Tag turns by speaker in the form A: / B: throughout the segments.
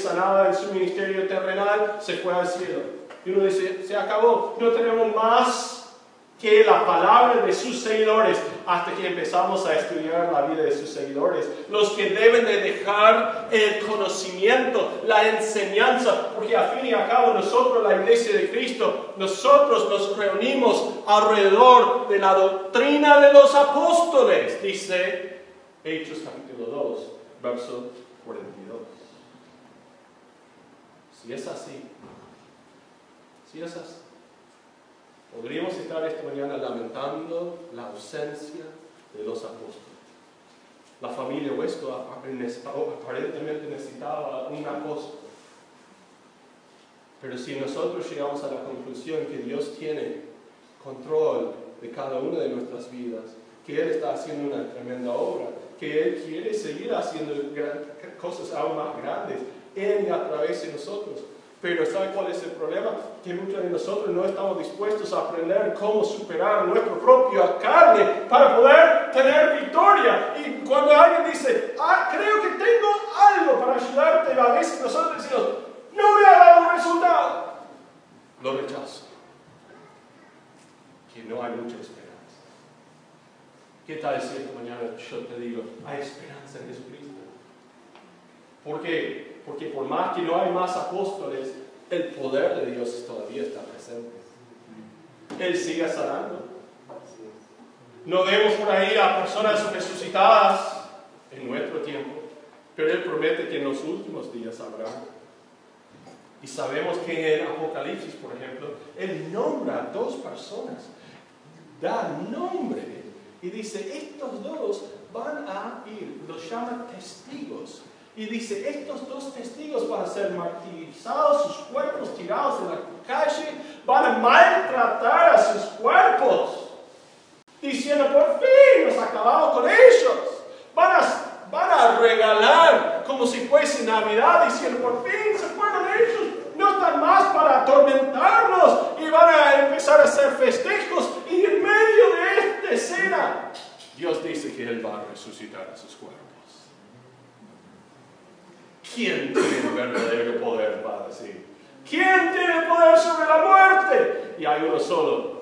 A: Sanaba en su ministerio terrenal, se fue al cielo. Y uno dice, se acabó, no tenemos más que la palabra de sus seguidores hasta que empezamos a estudiar la vida de sus seguidores. Los que deben de dejar el conocimiento, la enseñanza, porque a fin y a cabo nosotros, la iglesia de Cristo, nosotros nos reunimos alrededor de la doctrina de los apóstoles, dice Hechos capítulo 2, verso 42. Si es así, si es así, Podríamos estar esta mañana lamentando la ausencia de los apóstoles. La familia Huesco aparentemente necesitaba un apóstol. Pero si nosotros llegamos a la conclusión que Dios tiene control de cada una de nuestras vidas, que Él está haciendo una tremenda obra, que Él quiere seguir haciendo cosas aún más grandes en a través de nosotros, pero ¿sabe cuál es el problema? Que muchos de nosotros no estamos dispuestos a aprender cómo superar nuestra propia carne para poder tener victoria. Y cuando alguien dice, ah, creo que tengo algo para ayudarte, a veces nosotros decimos, no me ha dado un resultado. Lo rechazo. Que no hay mucha esperanza. ¿Qué tal si esta mañana yo te digo, hay esperanza en Jesucristo? ¿Por qué? Porque por más que no hay más apóstoles, el poder de Dios todavía está presente. Él sigue sanando. No vemos por ahí a personas resucitadas en nuestro tiempo, pero Él promete que en los últimos días habrá. Y sabemos que en Apocalipsis, por ejemplo, Él nombra a dos personas, da nombre y dice, estos dos van a ir, los llama testigos y dice, estos dos testigos van a ser martirizados, sus cuerpos tirados en la calle, van a maltratar a sus cuerpos, diciendo, por fin nos acabamos con ellos. Van a, van a regalar como si fuese Navidad, diciendo, por fin se fueron ellos, no están más para atormentarnos y van a empezar a hacer festejos. Y en medio de esta escena, Dios dice que Él va a resucitar a sus cuerpos. ¿Quién tiene verdadero poder, para decir? ¿Quién tiene poder sobre la muerte? Y hay uno solo.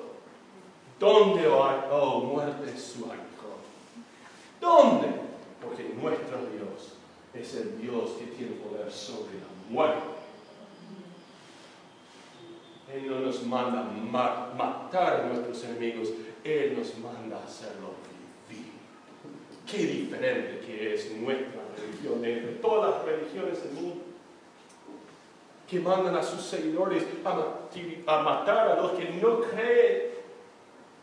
A: ¿Dónde, oh, oh muerte, su aguijón? ¿Dónde? Porque nuestro Dios es el Dios que tiene poder sobre la muerte. Él no nos manda matar a nuestros enemigos, Él nos manda hacerlo vivir. Qué diferente que es nuestra religión, de todas las religiones del mundo, que mandan a sus seguidores a, matar a los que no creen,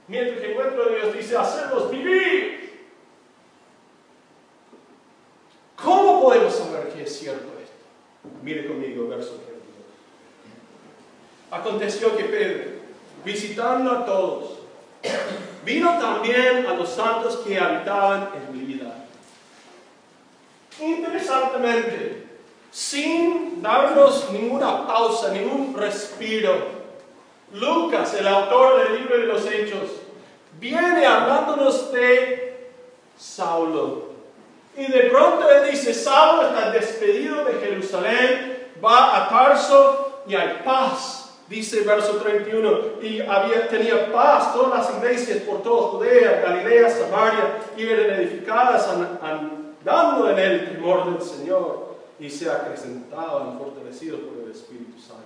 A: mientras que nuestro Dios dice hacerlos vivir. ¿Cómo podemos saber que es cierto esto? Mire conmigo, verso 32. Aconteció que Pedro, visitando a todos, vino también a los santos que habitaban en Interesantemente, sin darnos ninguna pausa, ningún respiro, Lucas, el autor del libro de los Hechos, viene hablándonos de Saulo. Y de pronto él dice, Saulo está despedido de Jerusalén, va a Tarso y hay paz. Dice verso 31, y había, tenía paz, todas las iglesias por toda Judea, Galilea, Samaria, y eran edificadas dando en el temor del Señor y se acrecentado y fortalecido por el Espíritu Santo.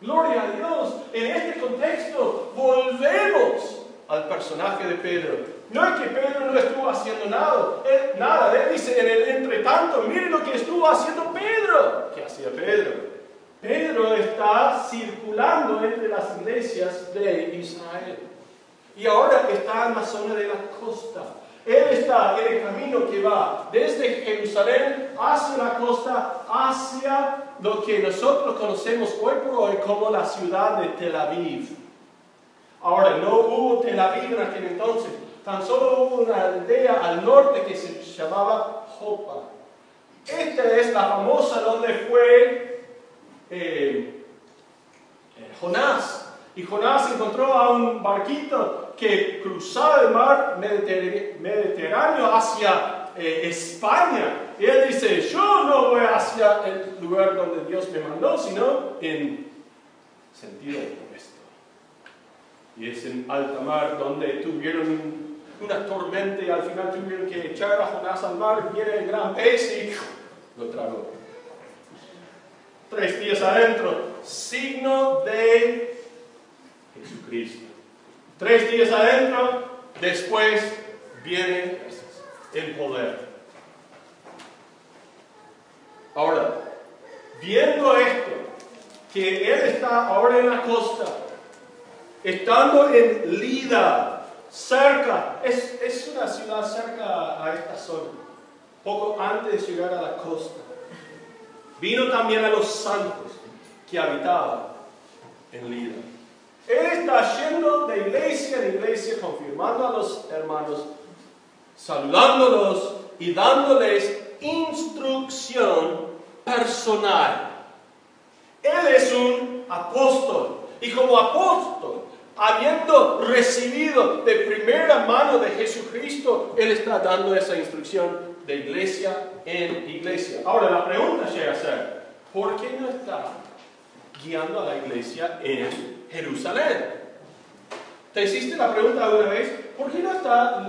A: Gloria a Dios. En este contexto volvemos al personaje de Pedro. No es que Pedro no estuvo haciendo nada. Él, nada. Él dice en el entretanto, mire lo que estuvo haciendo Pedro. ¿Qué hacía Pedro? Pedro está circulando entre las iglesias de Israel. Y ahora está en la zona de la costa. Él está en el camino que va desde Jerusalén hacia la costa, hacia lo que nosotros conocemos hoy por hoy como la ciudad de Tel Aviv. Ahora, no hubo Tel Aviv en aquel entonces, tan solo hubo una aldea al norte que se llamaba Jopa. Esta es la famosa donde fue eh, eh, Jonás. Y Jonás encontró a un barquito que cruzaba el mar Mediterráneo hacia eh, España. Y él dice, yo no voy hacia el lugar donde Dios me mandó, sino en sentido opuesto. Y es en alta mar donde tuvieron una tormenta y al final tuvieron que echar a Jonás al mar, viene el gran pez y lo tragó. Tres días adentro, signo de Jesucristo. Tres días adentro, después viene el poder. Ahora, viendo esto, que Él está ahora en la costa, estando en Lida, cerca, es, es una ciudad cerca a esta zona, poco antes de llegar a la costa. Vino también a los santos que habitaban en Lida. Él está yendo de iglesia en iglesia, confirmando a los hermanos, saludándolos y dándoles instrucción personal. Él es un apóstol y como apóstol, habiendo recibido de primera mano de Jesucristo, Él está dando esa instrucción de iglesia en iglesia. Ahora la pregunta llega a ser, ¿por qué no está guiando a la iglesia en Jerusalén? ¿Te hiciste la pregunta alguna vez? ¿Por qué no está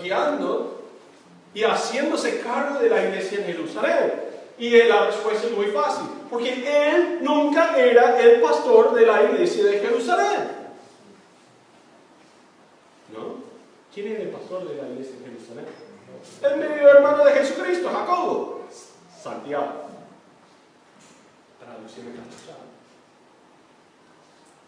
A: guiando y haciéndose cargo de la iglesia en Jerusalén? Y la respuesta es muy fácil, porque él nunca era el pastor de la iglesia de Jerusalén. ¿No? ¿Quién es el pastor de la iglesia de Jerusalén? El hermano de Jesucristo, Jacobo, Santiago. Traducción.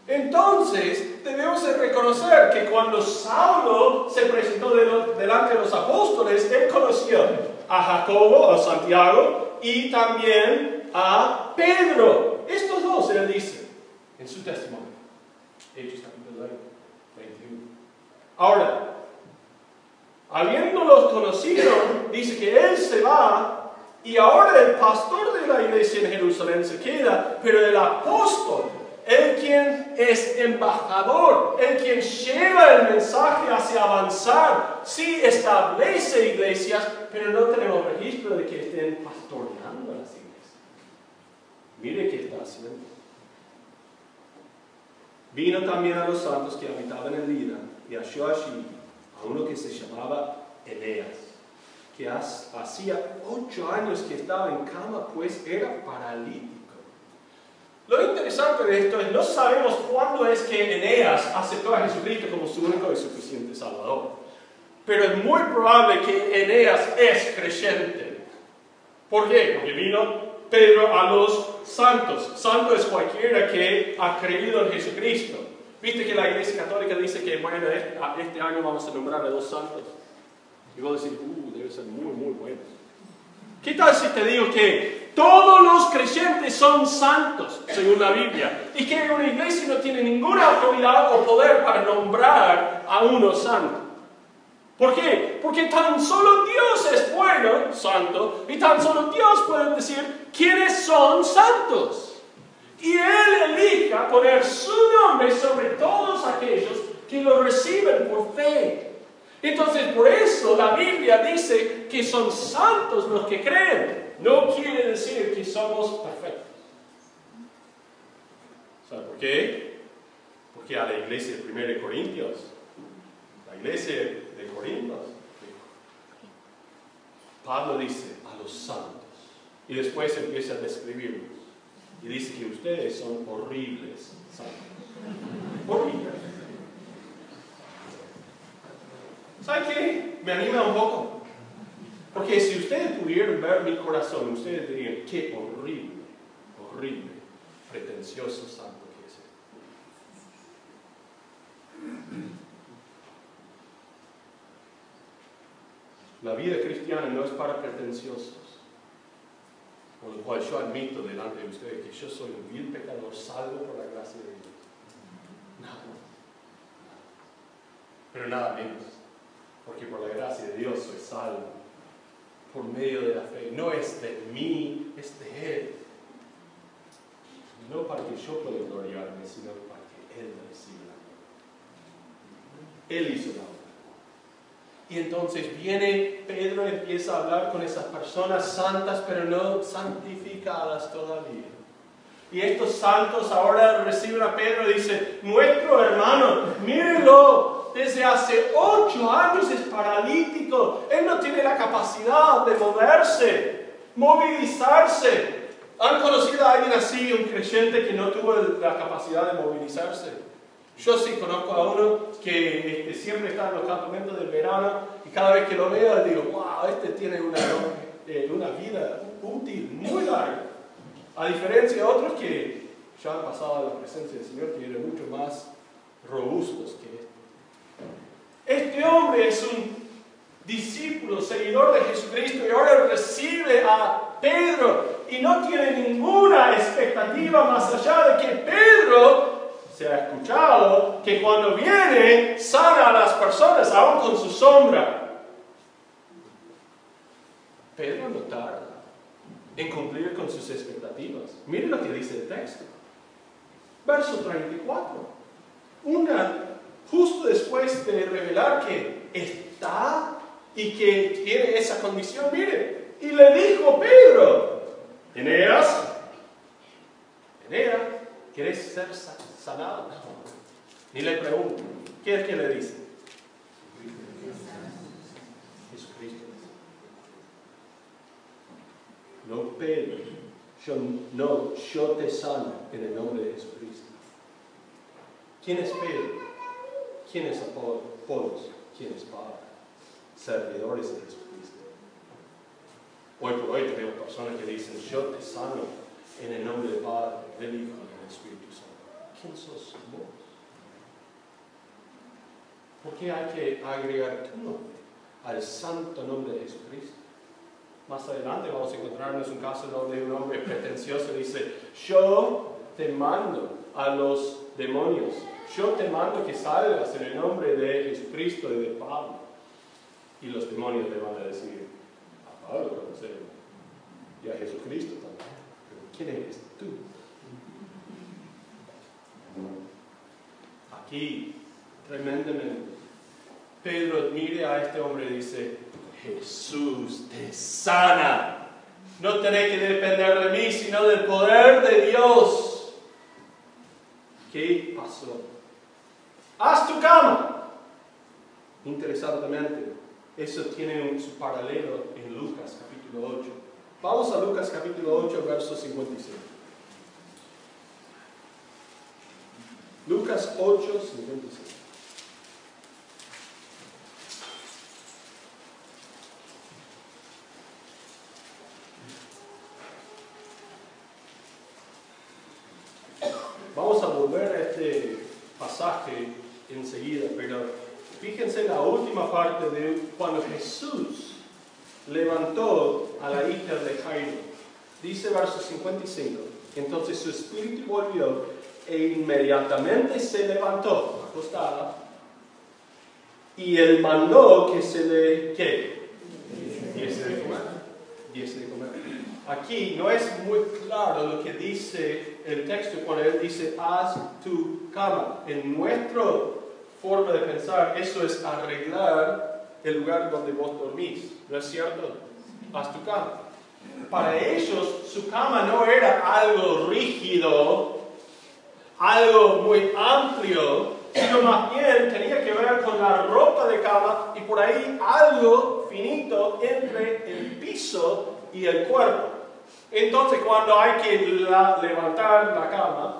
A: Entonces, debemos reconocer que cuando Saulo se presentó delante de los apóstoles, él conoció a Jacobo, a Santiago y también a Pedro. Estos dos, él dice en su testimonio. Hechos capítulo 21. Ahora, conocido, dice que él se va y ahora el pastor de la iglesia en Jerusalén se queda, pero el apóstol el quien es embajador, el quien lleva el mensaje hacia avanzar. Sí establece iglesias, pero no tenemos registro de que estén pastoreando las iglesias. Mire qué está haciendo. Vino también a los santos que habitaban en Lida y halló allí a uno que se llamaba Eneas, que hacía ocho años que estaba en cama, pues era paralítico. Lo interesante de esto es, no sabemos cuándo es que Eneas aceptó a Jesucristo como su único y suficiente Salvador. Pero es muy probable que Eneas es creyente. ¿Por qué? Porque vino Pedro a los santos. Santo es cualquiera que ha creído en Jesucristo. Viste que la Iglesia Católica dice que bueno, este, este año vamos a nombrar a dos santos. Y vos decís, uh, debe ser muy, muy bueno. ¿Qué tal si te digo que todos los creyentes son santos, según la Biblia, y que una iglesia no tiene ninguna autoridad o poder para nombrar a uno santo? ¿Por qué? Porque tan solo Dios es bueno, santo, y tan solo Dios puede decir quiénes son santos. Y Él elija poner su nombre sobre todos aquellos que lo reciben por fe. Entonces, por eso la Biblia dice que son santos los que creen. No quiere decir que somos perfectos. ¿Sabe por qué? Porque a la iglesia de 1 Corintios, la iglesia de Corintios, Pablo dice a los santos. Y después empieza a describirlos. Y dice que ustedes son horribles santos. Horribles. ¿Sabe qué? Me anima un poco. Porque si ustedes pudieran ver mi corazón, ustedes dirían, qué horrible, horrible, pretencioso santo que es. La vida cristiana no es para pretenciosos. Por lo cual yo admito delante de ustedes que yo soy un vil pecador salvo por la gracia de Dios. No. pero nada menos, porque por la gracia de Dios soy salvo, por medio de la fe. No es de mí, es de Él. No para que yo pueda gloriarme, sino para que Él reciba Él hizo la obra. Y entonces viene Pedro y empieza a hablar con esas personas santas, pero no santificadas todavía. Y estos santos ahora reciben a Pedro y dice, nuestro hermano, mírenlo, desde hace ocho años es paralítico, él no tiene la capacidad de moverse, movilizarse. ¿Han conocido a alguien así, un creyente que no tuvo la capacidad de movilizarse? Yo sí conozco a uno que este, siempre está en los campamentos del verano y cada vez que lo veo digo, wow, este tiene una, eh, una vida útil muy larga. A diferencia de otros que ya han pasado a la presencia del Señor, que mucho más robustos que este. Este hombre es un discípulo, seguidor de Jesucristo y ahora recibe a Pedro y no tiene ninguna expectativa más allá de que Pedro se ha escuchado que cuando viene sana a las personas aún con su sombra. Pedro no tarda en cumplir con sus expectativas. Mire lo que dice el texto. Verso 34. Una, justo después de revelar que está y que tiene esa condición, mire, y le dijo Pedro, Eneas, Eneas, ¿quieres ser sanado? Ni le pregunto, ¿qué es que le dice? no Pedro, yo, no, yo te sano en el nombre de Jesucristo. ¿Quién es Pedro? ¿Quién es Apolos? ¿Quién es Pablo? Servidores de Jesucristo. Hoy por hoy tenemos personas que dicen, yo te sano en el nombre del Padre, del Hijo y del Espíritu Santo. ¿Quién sos vos? ¿Por qué hay que agregar tu nombre al santo nombre de Jesucristo? Más adelante vamos a encontrarnos un caso donde un hombre pretencioso dice, yo te mando a los demonios, yo te mando que salgas en el nombre de Jesucristo y de Pablo. Y los demonios le van a decir, a Pablo conocemos, y a Jesucristo también, pero ¿quién eres tú? Aquí, tremendamente, Pedro mire a este hombre y dice, Jesús te sana. No tenés que depender de mí, sino del poder de Dios. ¿Qué pasó? Haz tu cama. Interesantemente, eso tiene su paralelo en Lucas capítulo 8. Vamos a Lucas capítulo 8, verso 55. Lucas 8, 55. Pero fíjense la última parte de cuando Jesús levantó a la hija de Jairo. Dice verso 55, entonces su espíritu volvió e inmediatamente se levantó, acostada, y él mandó que se le, ¿qué? Diese de comer. Diese de comer. Aquí no es muy claro lo que dice el texto cuando él dice, haz tu cama. En nuestra forma de pensar, eso es arreglar el lugar donde vos dormís, ¿no es cierto? Haz tu cama. Para ellos, su cama no era algo rígido, algo muy amplio, sino más bien tenía que ver con la ropa de cama y por ahí algo finito entre el piso y el cuerpo. Entonces cuando hay que levantar la cama,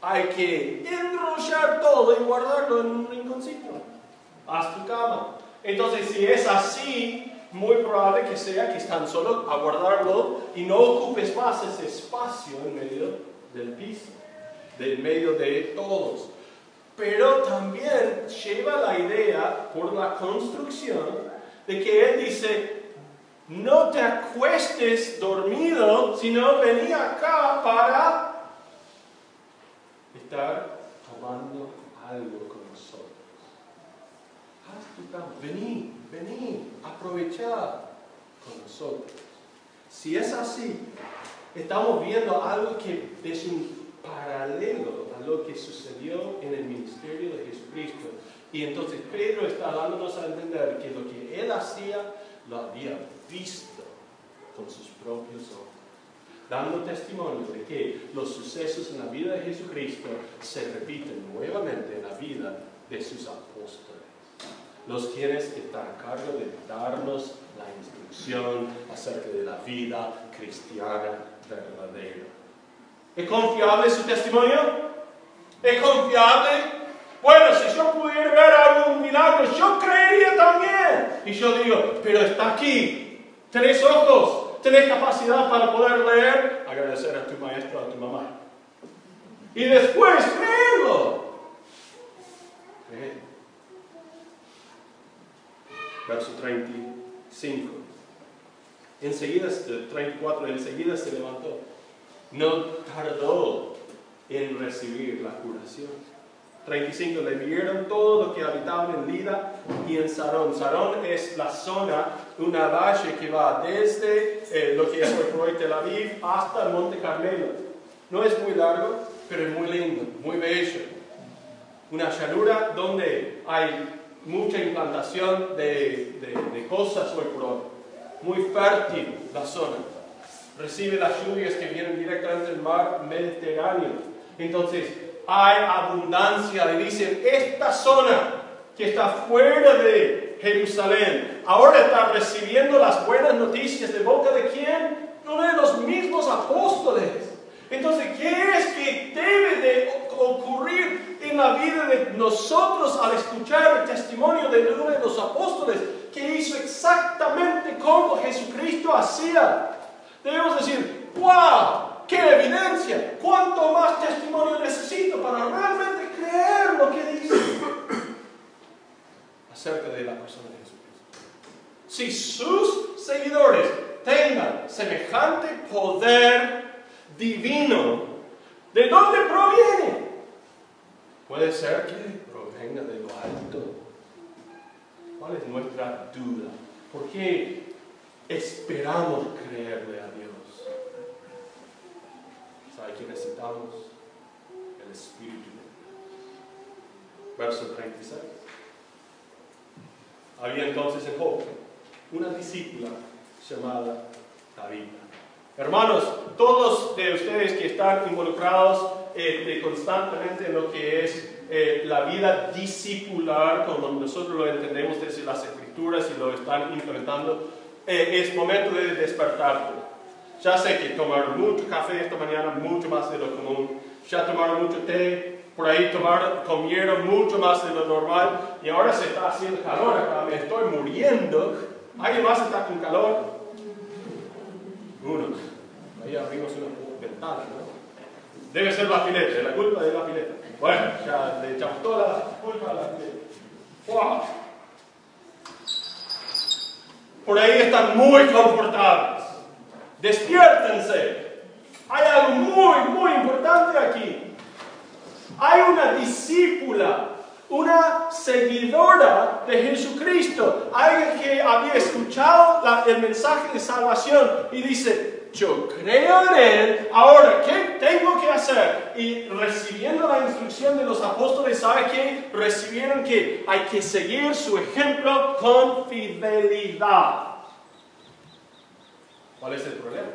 A: hay que enrollar todo y guardarlo en un rinconcito. Haz tu cama. Entonces si es así, muy probable que sea que están solo a guardarlo y no ocupes más ese espacio en medio del piso, en medio de todos. Pero también lleva la idea por la construcción de que él dice, no te acuestes dormido, sino vení acá para estar tomando algo con nosotros. haz tu cama, vení, con nosotros. Si es así, estamos viendo algo que es un paralelo a lo que sucedió en el ministerio de Jesucristo. Y entonces Pedro está dándonos a entender que lo que él hacía lo había visto con sus propios ojos, dando testimonio de que los sucesos en la vida de Jesucristo se repiten nuevamente en la vida de sus apóstoles, los quienes están a cargo de darnos la instrucción acerca de la vida cristiana verdadera. ¿Es confiable su testimonio? ¿Es confiable? Bueno, si yo pudiera ver algún milagro, yo creería también. Y yo digo, pero está aquí. Tenés ojos, tenés capacidad para poder leer. Agradecer a tu maestro, a tu mamá. Y después, créelo. Verso 35. Enseguida, 34, enseguida se levantó. No tardó en recibir la curación. 35, le vieron todo lo que habitaban en Lida y en Sarón. Sarón es la zona, una valle que va desde eh, lo que es el Tel Aviv hasta el Monte Carmelo. No es muy largo, pero es muy lindo, muy bello. Una llanura donde hay mucha implantación de, de, cosas hoy Muy fértil la zona. Recibe las lluvias que vienen directamente del mar Mediterráneo. Entonces, hay abundancia. Le dicen, esta zona que está fuera de Jerusalén, ahora está recibiendo las buenas noticias de boca de quién? Uno de los mismos apóstoles. Entonces, ¿qué es que debe de ocurrir en la vida de nosotros al escuchar el testimonio de uno de los apóstoles que hizo exactamente como Jesucristo hacía? Debemos decir, ¡wow! ¡Qué evidencia! ¿Cuánto más testimonio necesito para realmente creer lo que dice acerca de la persona de Jesucristo? Si sus seguidores tengan semejante poder divino, ¿de dónde proviene? Puede ser que provenga de lo alto. ¿Cuál es nuestra duda? ¿Por qué esperamos creerle a Dios? que necesitamos el Espíritu. Verso 36. Había entonces en Job una discípula llamada Tabita. Hermanos, todos de ustedes que están involucrados eh, constantemente en lo que es eh, la vida discipular, como nosotros lo entendemos desde las escrituras y lo están implementando, eh, es momento de despertar. Ya sé que tomaron mucho café esta mañana, mucho más de lo común. Ya tomaron mucho té, por ahí tomaron, comieron mucho más de lo normal. Y ahora se está haciendo calor acá, me estoy muriendo. ¿Alguien más está con calor? Uno. Ahí abrimos una ventana, ¿no? Debe ser la fileta, la culpa de la fileta. Bueno, ya le echamos toda la culpa a la fileta. ¡Wow! Por ahí están muy confortables. Despiértense. Hay algo muy, muy importante aquí. Hay una discípula, una seguidora de Jesucristo, alguien que había escuchado el mensaje de salvación y dice, yo creo en Él, ahora, ¿qué tengo que hacer? Y recibiendo la instrucción de los apóstoles, ¿sabe qué? Recibieron que hay que seguir su ejemplo con fidelidad. ¿Cuál es el problema?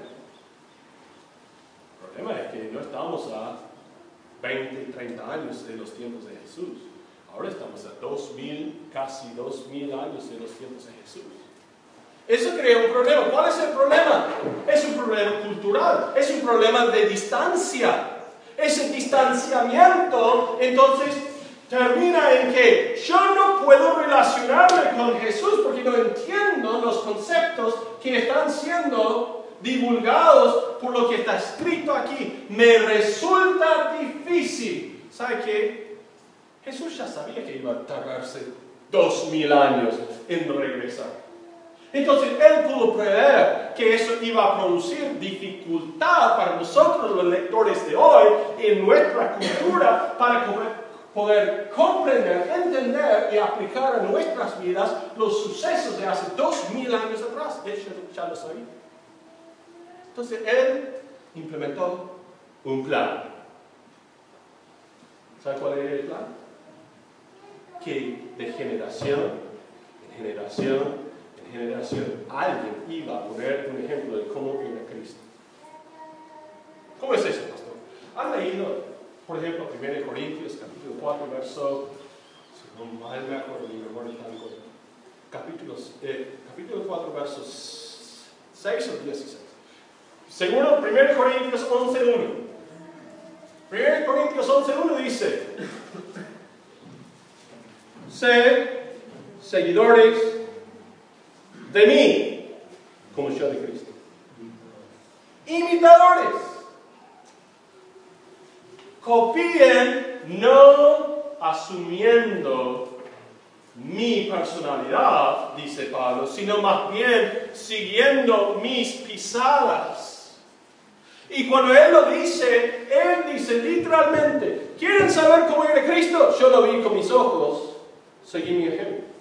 A: El problema es que no estamos a 20, 30 años de los tiempos de Jesús. Ahora estamos a 2000, casi 2000 años de los tiempos de Jesús. Eso crea un problema. ¿Cuál es el problema? Es un problema cultural, es un problema de distancia. Ese distanciamiento, entonces, termina en que yo no puedo relacionarme con Jesús porque no entiendo los conceptos que están siendo divulgados por lo que está escrito aquí. Me resulta difícil. ¿Sabe qué? Jesús ya sabía que iba a tardarse dos mil años en regresar. Entonces él pudo prever que eso iba a producir dificultad para nosotros los lectores de hoy en nuestra cultura para poder comprender, entender y aplicar a nuestras vidas los sucesos de hace dos mil años atrás. De hecho, ya lo sabía. Entonces, él implementó un plan. ¿Sabe cuál es el plan? Que de generación en generación en generación alguien iba a poner un ejemplo de cómo era Cristo. ¿Cómo es eso, pastor? ¿Han leído, por ejemplo, 1 Corintios, capítulo 4, verso, si no mal me acuerdo, mi memoria tan capítulos, eh, capítulo 4, versos 6 o 16? Seguro, 1 Corintios 11, 1. 1 Corintios 11, 1 dice, sé seguidores de mí, como yo de Cristo. Imitadores. Copien no asumiendo mi personalidad, dice Pablo, sino más bien siguiendo mis pisadas. Y cuando Él lo dice, Él dice literalmente, ¿quieren saber cómo era Cristo? Yo lo vi con mis ojos, seguí mi ejemplo.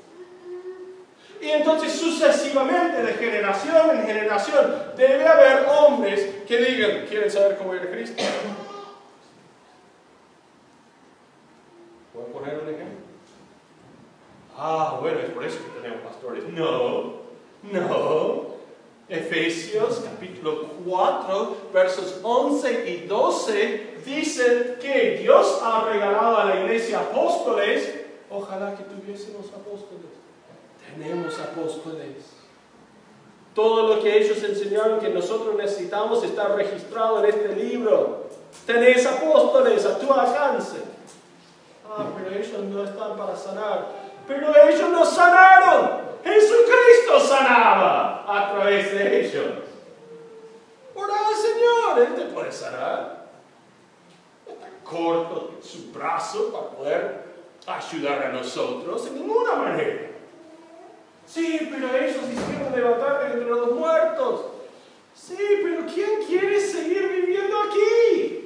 A: Y entonces sucesivamente, de generación en generación, debe haber hombres que digan, ¿quieren saber cómo era Cristo? ¿Puedo poner un ejemplo? Ah, bueno, es por eso que tenemos pastores. No, no. Efesios capítulo 4, versos 11 y 12 dicen que Dios ha regalado a la iglesia apóstoles. Ojalá que tuviésemos apóstoles. Tenemos apóstoles. Todo lo que ellos enseñaron que nosotros necesitamos está registrado en este libro. Tenéis apóstoles a tu alcance. Ah, pero ellos no están para sanar. Pero ellos no sanaron. Jesucristo sanaba a través de ellos. Al Señor, Él te puede sanar. Está corto su brazo para poder ayudar a nosotros en ninguna manera. Sí, pero ellos hicieron levantar entre los muertos. Sí, pero ¿quién quiere seguir viviendo aquí?